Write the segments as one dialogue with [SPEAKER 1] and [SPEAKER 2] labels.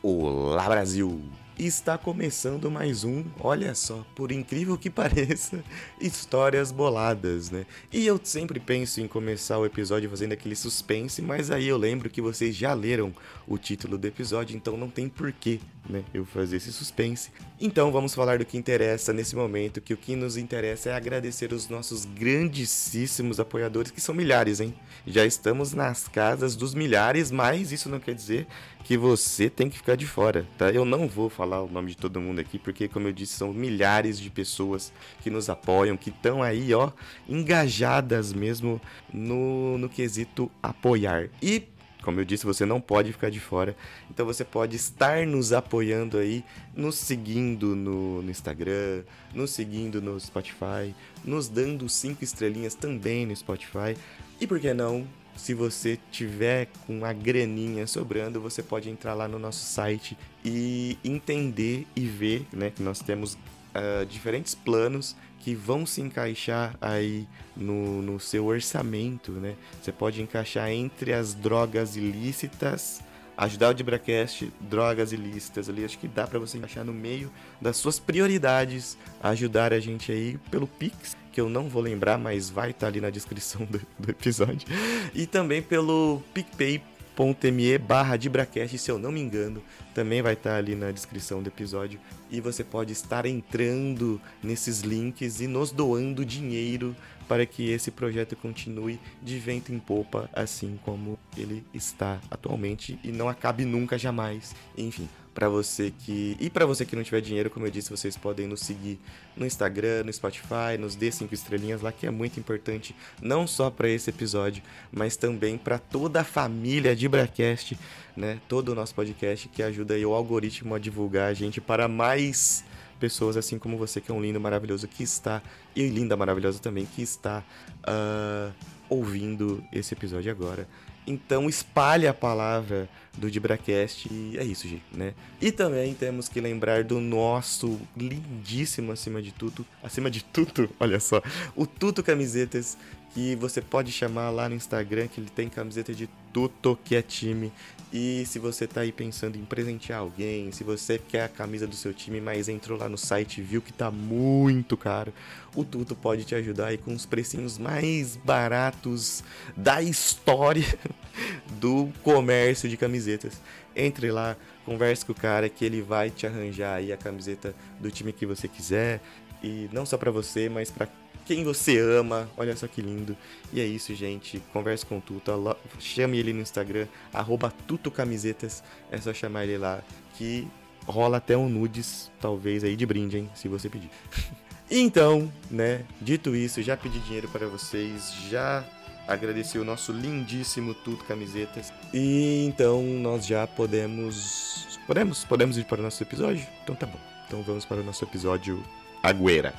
[SPEAKER 1] Olá Brasil! Está começando mais um, olha só, por incrível que pareça, histórias boladas, né? E eu sempre penso em começar o episódio fazendo aquele suspense, mas aí eu lembro que vocês já leram o título do episódio, então não tem porquê, né, eu fazer esse suspense. Então vamos falar do que interessa nesse momento, que o que nos interessa é agradecer os nossos grandíssimos apoiadores, que são milhares, hein? Já estamos nas casas dos milhares, mas isso não quer dizer que você tem que ficar de fora, tá? Eu não vou falar o nome de todo mundo aqui, porque, como eu disse, são milhares de pessoas que nos apoiam, que estão aí, ó, engajadas mesmo no, no quesito apoiar. E como eu disse, você não pode ficar de fora. Então você pode estar nos apoiando aí, nos seguindo no, no Instagram, nos seguindo no Spotify, nos dando cinco estrelinhas também no Spotify. E por que não se você tiver com a graninha sobrando, você pode entrar lá no nosso site e entender e ver, né, que nós temos uh, diferentes planos que vão se encaixar aí no, no seu orçamento, né? Você pode encaixar entre as drogas ilícitas, ajudar o Dibracast, drogas ilícitas ali, acho que dá para você encaixar no meio das suas prioridades, ajudar a gente aí pelo Pix que eu não vou lembrar, mas vai estar tá ali na descrição do, do episódio. E também pelo picpay.me barra Dibracast, se eu não me engano, também vai estar ali na descrição do episódio. E você pode estar entrando nesses links e nos doando dinheiro para que esse projeto continue de vento em popa, assim como ele está atualmente e não acabe nunca jamais. Enfim, para você que e para você que não tiver dinheiro, como eu disse, vocês podem nos seguir no Instagram, no Spotify, nos dê cinco estrelinhas lá que é muito importante, não só para esse episódio, mas também para toda a família de Bracast, né? Todo o nosso podcast que ajuda o algoritmo a divulgar a gente para mais pessoas assim como você que é um lindo maravilhoso que está e linda maravilhosa também que está uh, ouvindo esse episódio agora. Então espalhe a palavra do Dibracast e é isso, gente, né? E também temos que lembrar do nosso lindíssimo acima de tudo, acima de tudo, olha só, o Tuto Camisetas que você pode chamar lá no Instagram, que ele tem camiseta de tudo que é time. E se você tá aí pensando em presentear alguém, se você quer a camisa do seu time, mas entrou lá no site e viu que tá muito caro, o Tuto pode te ajudar aí com os precinhos mais baratos da história do comércio de camisetas. Entre lá, converse com o cara que ele vai te arranjar aí a camiseta do time que você quiser. E não só para você, mas para quem você ama. Olha só que lindo. E é isso, gente. Converse com o Tuto. Chame ele no Instagram, TutoCamisetas. É só chamar ele lá que rola até um nudes, talvez aí de brinde, hein? Se você pedir. então, né? Dito isso, já pedi dinheiro para vocês, já agradeci o nosso lindíssimo Tuto Camisetas. E então nós já podemos. Podemos? Podemos ir para o nosso episódio? Então tá bom. Então vamos para o nosso episódio Agüera.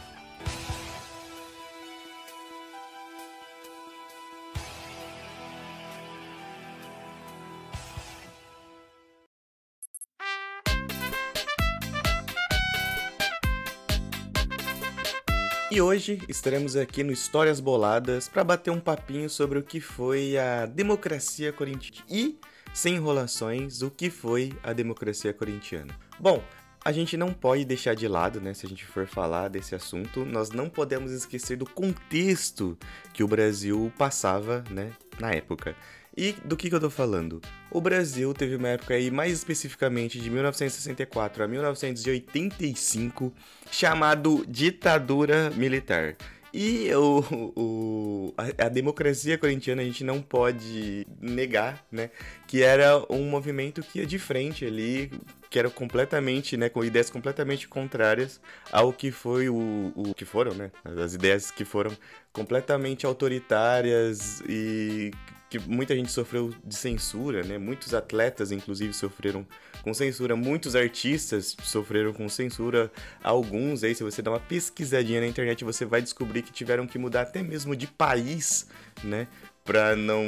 [SPEAKER 1] E hoje estaremos aqui no Histórias Boladas para bater um papinho sobre o que foi a democracia corintiana e, sem enrolações, o que foi a democracia corintiana. Bom, a gente não pode deixar de lado, né, se a gente for falar desse assunto, nós não podemos esquecer do contexto que o Brasil passava, né, na época. E do que, que eu tô falando? O Brasil teve uma época aí, mais especificamente de 1964 a 1985, chamado ditadura militar. E o, o, a, a, democracia corintiana a gente não pode negar, né? Que era um movimento que ia de frente ali, que era completamente, né? Com ideias completamente contrárias ao que foi o, o que foram, né? As ideias que foram completamente autoritárias e que muita gente sofreu de censura, né? Muitos atletas, inclusive, sofreram com censura. Muitos artistas sofreram com censura. Alguns aí, se você dá uma pesquisadinha na internet, você vai descobrir que tiveram que mudar até mesmo de país, né? Pra não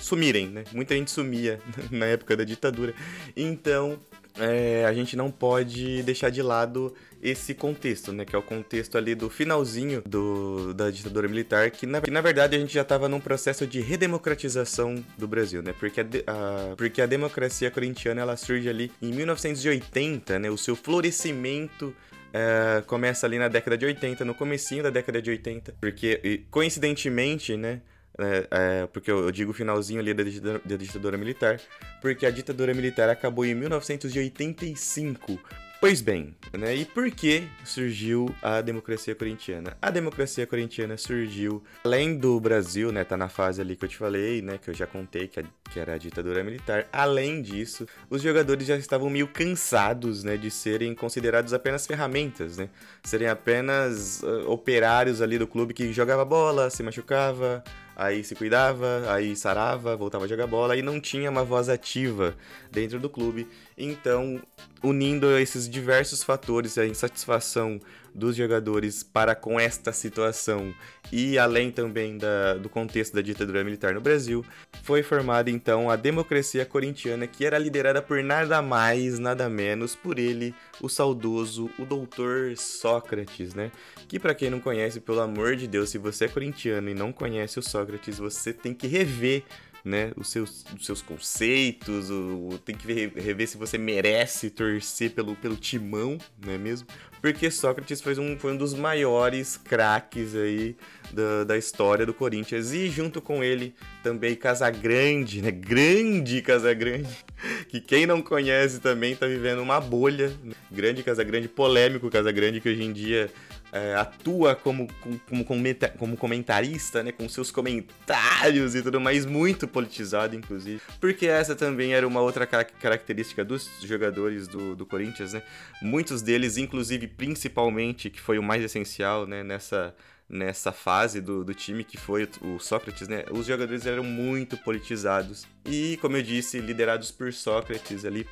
[SPEAKER 1] sumirem, né? Muita gente sumia na época da ditadura. Então, é, a gente não pode deixar de lado esse contexto, né? Que é o contexto ali do finalzinho do, da ditadura militar, que na, que na verdade a gente já estava num processo de redemocratização do Brasil, né? Porque a, a, porque a democracia corintiana ela surge ali em 1980, né? O seu florescimento é, começa ali na década de 80, no comecinho da década de 80, porque coincidentemente, né? É, é, porque eu, eu, digo finalzinho ali da ditadura, da ditadura militar, porque a ditadura militar acabou em 1985 Pois bem, né? E por que surgiu a democracia corintiana? A democracia corintiana surgiu além do Brasil, né? Tá na fase ali que eu te falei, né? Que eu já contei que, a, que era a ditadura militar. Além disso, os jogadores já estavam meio cansados, né? De serem considerados apenas ferramentas, né? Serem apenas uh, operários ali do clube que jogava bola, se machucava, aí se cuidava, aí sarava, voltava a jogar bola e não tinha uma voz ativa dentro do clube. Então, unindo esses diversos fatores, a insatisfação dos jogadores para com esta situação e além também da, do contexto da ditadura militar no Brasil, foi formada então a democracia corintiana, que era liderada por nada mais, nada menos por ele, o saudoso, o doutor Sócrates, né? Que para quem não conhece, pelo amor de Deus, se você é corintiano e não conhece o Sócrates, você tem que rever né, os seus, os seus conceitos, o, tem que rever se você merece torcer pelo, pelo timão, não é mesmo? Porque Sócrates foi um, foi um dos maiores craques aí da, da história do Corinthians. E junto com ele também Casagrande, né? Grande Casagrande, que quem não conhece também tá vivendo uma bolha. Né? Grande Casagrande, polêmico Casagrande, que hoje em dia é, atua como, como, como, comentarista, né, com seus comentários e tudo mais, muito politizado, inclusive. Porque essa também era uma outra característica dos jogadores do, do Corinthians, né? Muitos deles, inclusive, principalmente, que foi o mais essencial, né, nessa nessa fase do, do time que foi o Sócrates, né? Os jogadores eram muito politizados e, como eu disse, liderados por Sócrates ali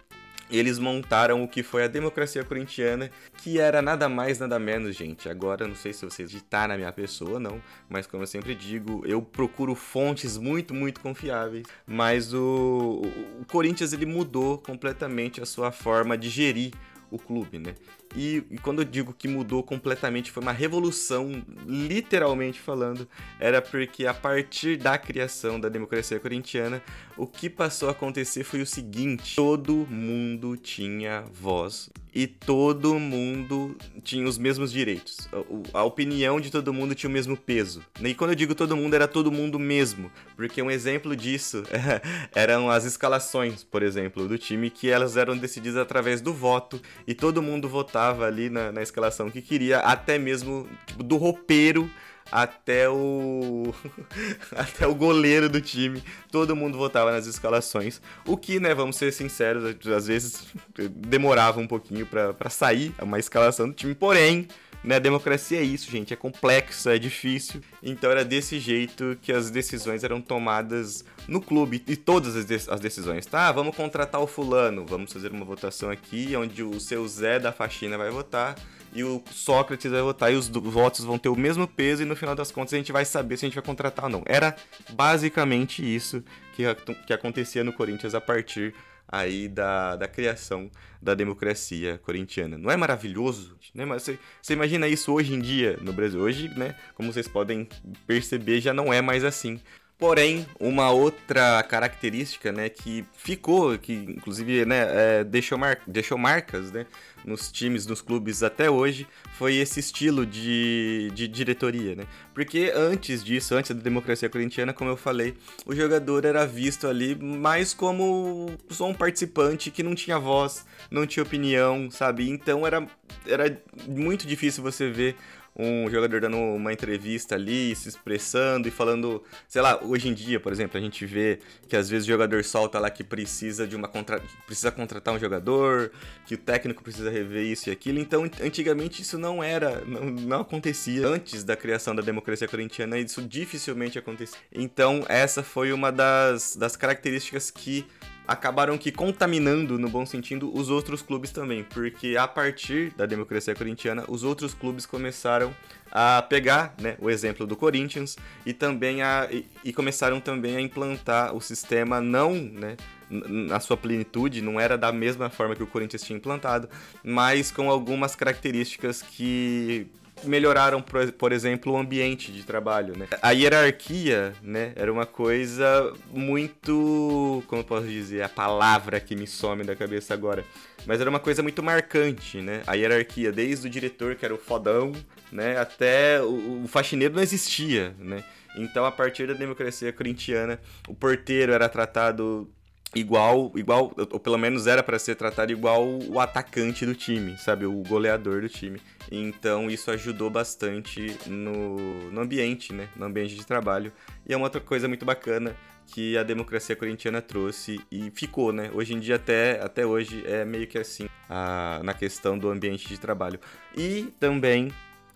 [SPEAKER 1] eles montaram o que foi a democracia corintiana, que era nada mais, nada menos, gente. Agora, não sei se vocês ditar na minha pessoa, não, mas como eu sempre digo, eu procuro fontes muito, muito confiáveis. Mas o, o Corinthians ele mudou completamente a sua forma de gerir o clube, né? E, e, quando eu digo que mudou completamente, foi uma revolução, literalmente falando, era porque a partir da criação da democracia corintiana, o que passou a acontecer foi o seguinte: todo mundo tinha voz e todo mundo tinha os mesmos direitos. A, a opinião de todo mundo tinha o mesmo peso. E quando eu digo todo mundo, era todo mundo mesmo, porque um exemplo disso eram as escalações, por exemplo, do time, que elas eram decididas através do voto e todo mundo votava ali na, na escalação que queria, até mesmo tipo, do roupeiro até o até o goleiro do time, todo mundo votava nas escalações, o que, né, vamos ser sinceros, às vezes demorava um pouquinho para sair uma escalação do time, porém, né, a democracia é isso, gente, é complexa, é difícil, então era desse jeito que as decisões eram tomadas no clube, e todas as, de as decisões, tá? Vamos contratar o fulano, vamos fazer uma votação aqui, onde o seu Zé da faxina vai votar, e o Sócrates vai votar e os votos vão ter o mesmo peso e no final das contas a gente vai saber se a gente vai contratar ou não. Era basicamente isso que, que acontecia no Corinthians a partir aí da, da criação da democracia corintiana. Não é maravilhoso? Né? Mas você, você imagina isso hoje em dia no Brasil? Hoje, né, como vocês podem perceber, já não é mais assim. Porém, uma outra característica, né, que ficou, que inclusive, né, é, deixou, mar deixou marcas, né, nos times, nos clubes até hoje, foi esse estilo de, de diretoria, né? Porque antes disso, antes da democracia corintiana, como eu falei, o jogador era visto ali mais como só um participante que não tinha voz, não tinha opinião, sabe? Então era, era muito difícil você ver um jogador dando uma entrevista ali, se expressando e falando, sei lá, hoje em dia, por exemplo, a gente vê que às vezes o jogador solta lá que precisa de uma contra... precisa contratar um jogador, que o técnico precisa rever isso e aquilo. Então, antigamente isso não era, não, não acontecia antes da criação da democracia corintiana, isso dificilmente acontecia. Então, essa foi uma das, das características que acabaram que contaminando, no bom sentido, os outros clubes também, porque a partir da democracia corintiana, os outros clubes começaram a pegar né, o exemplo do Corinthians e também a, e, e começaram também a implantar o sistema não né, na sua plenitude, não era da mesma forma que o Corinthians tinha implantado, mas com algumas características que melhoraram, por, exemplo, o ambiente de trabalho, né? A hierarquia, né, era uma coisa muito, como eu posso dizer, a palavra que me some da cabeça agora, mas era uma coisa muito marcante, né? A hierarquia, desde o diretor, que era o fodão, né, até o, o faxineiro não existia, né? Então, a partir da democracia corintiana, o porteiro era tratado igual, igual, ou pelo menos era para ser tratado igual o atacante do time, sabe, o goleador do time. Então isso ajudou bastante no, no ambiente, né, no ambiente de trabalho. E é uma outra coisa muito bacana que a democracia corintiana trouxe e ficou, né? Hoje em dia até, até hoje é meio que assim a, na questão do ambiente de trabalho. E também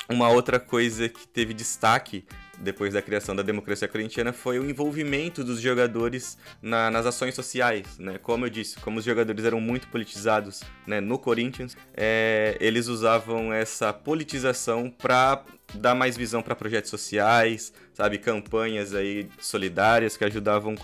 [SPEAKER 1] uma outra coisa que teve destaque depois da criação da democracia corintiana foi o envolvimento dos jogadores na, nas ações sociais, né? Como eu disse, como os jogadores eram muito politizados né, no Corinthians, é, eles usavam essa politização para dar mais visão para projetos sociais, sabe, campanhas aí solidárias que ajudavam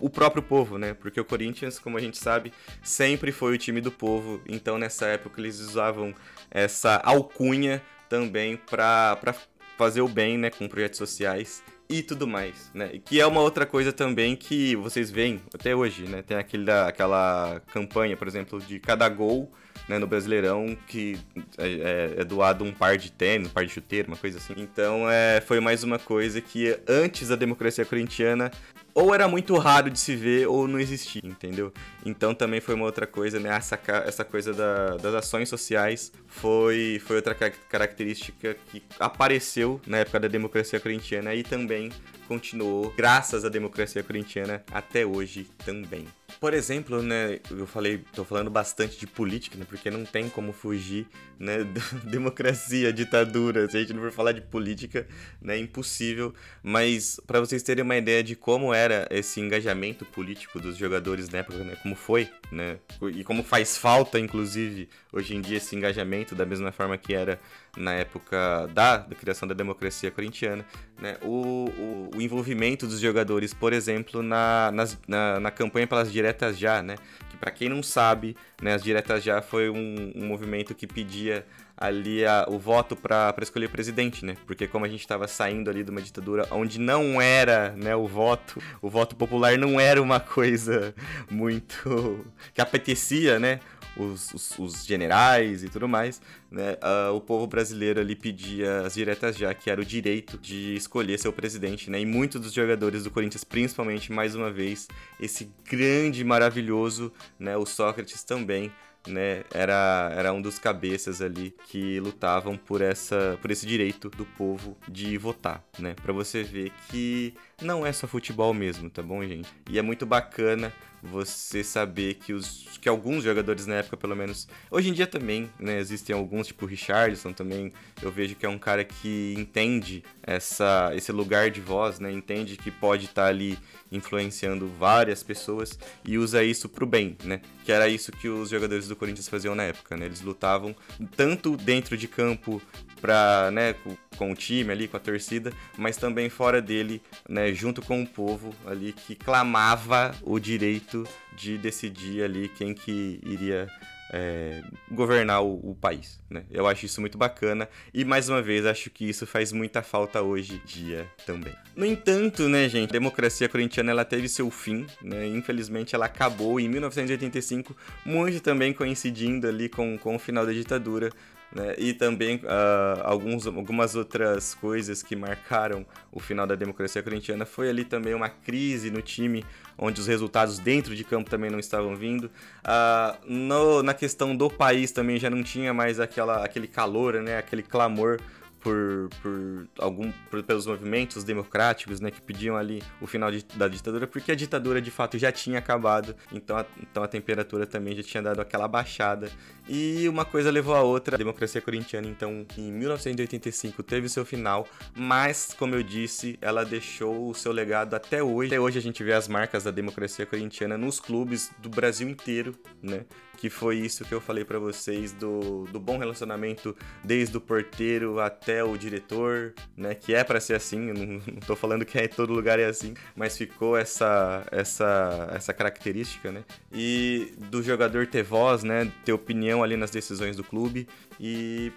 [SPEAKER 1] o próprio povo, né? Porque o Corinthians, como a gente sabe, sempre foi o time do povo. Então, nessa época, eles usavam essa alcunha também para fazer o bem, né, com projetos sociais e tudo mais, né? Que é uma outra coisa também que vocês veem até hoje, né? Tem aquele, aquela campanha, por exemplo, de cada gol né, no Brasileirão que é, é, é, doado um par de tênis, um par de chuteiro, uma coisa assim. Então é, foi mais uma coisa que antes da democracia corintiana ou era muito raro de se ver ou não existia, entendeu? Então também foi uma outra coisa, né? Essa, essa coisa da, das ações sociais foi, foi outra característica que apareceu na época da democracia corintiana e também continuou, graças à democracia corintiana, até hoje também. Por exemplo, né, eu falei, tô falando bastante de política, né, porque não tem como fugir, né, democracia, ditadura, se a gente não for falar de política, né, é impossível, mas para vocês terem uma ideia de como era esse engajamento político dos jogadores na época, né, como foi, né, e como faz falta, inclusive, hoje em dia esse engajamento da mesma forma que era na época da, da criação da democracia corintiana, né, o, o, o, envolvimento dos jogadores, por exemplo, na, nas, na, na campanha pelas diretas já, né, que para quem não sabe, né, as diretas já foi um, um movimento que pedia ali a, o voto para escolher presidente, né? Porque como a gente estava saindo ali de uma ditadura onde não era, né, o voto, o voto popular não era uma coisa muito que apetecia, né? Os, os, os generais e tudo mais, né, uh, o povo brasileiro ali pedia as diretas já, que era o direito de escolher seu presidente, né, e muitos dos jogadores do Corinthians, principalmente, mais uma vez, esse grande, maravilhoso, né, o Sócrates também, né, era, era um dos cabeças ali que lutavam por essa por esse direito do povo de votar, né? Para você ver que não é só futebol mesmo, tá bom, gente? E é muito bacana você saber que os que alguns jogadores na época, pelo menos, hoje em dia também, né, existem alguns, tipo o Richardson também, eu vejo que é um cara que entende essa esse lugar de voz, né? Entende que pode estar tá ali influenciando várias pessoas e usa isso pro bem, né? Que era isso que os jogadores do Corinthians faziam na época, né? Eles lutavam tanto dentro de campo para, né, com o time ali, com a torcida, mas também fora dele, né, junto com o povo ali que clamava o direito de decidir ali quem que iria é, governar o, o, país. Né? Eu acho isso muito bacana e mais uma vez acho que isso faz muita falta hoje em dia também. No entanto, né, gente, a democracia corintiana ela teve seu fim, né? Infelizmente ela acabou em 1985, muito também coincidindo ali com, com o final da ditadura. Né? E também uh, alguns, algumas outras coisas que marcaram o final da democracia corintiana foi ali também uma crise no time, onde os resultados dentro de campo também não estavam vindo. Uh, no, na questão do país também já não tinha mais aquela, aquele calor, né? aquele clamor por, por algum por, pelos movimentos democráticos, né, que pediam ali o final de, da ditadura, porque a ditadura de fato já tinha acabado, então a, então a temperatura também já tinha dado aquela baixada. E uma coisa levou a outra. A democracia corintiana, então, em 1985 teve seu final, mas, como eu disse, ela deixou o seu legado até hoje. Até hoje a gente vê as marcas da democracia corintiana nos clubes do Brasil inteiro, né? Que foi isso que eu falei para vocês do, do bom relacionamento desde o porteiro até o diretor, né? Que é para ser assim, eu não, não tô falando que é em todo lugar é assim, mas ficou essa essa essa característica, né? E do jogador ter voz, né? Ter opinião ali nas decisões do clube e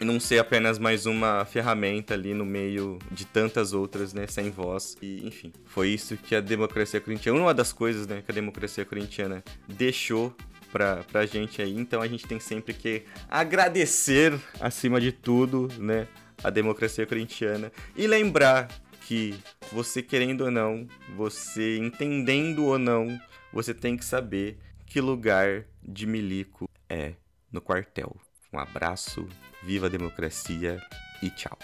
[SPEAKER 1] não ser apenas mais uma ferramenta ali no meio de tantas outras, né, sem voz. E, enfim, foi isso que a democracia corintiana, uma das coisas, né, que a democracia corintiana deixou pra, pra gente aí. Então a gente tem sempre que agradecer, acima de tudo, né, a democracia corintiana e lembrar que você querendo ou não, você entendendo ou não, você tem que saber que lugar de milico é no quartel. Um abraço, viva a democracia e tchau.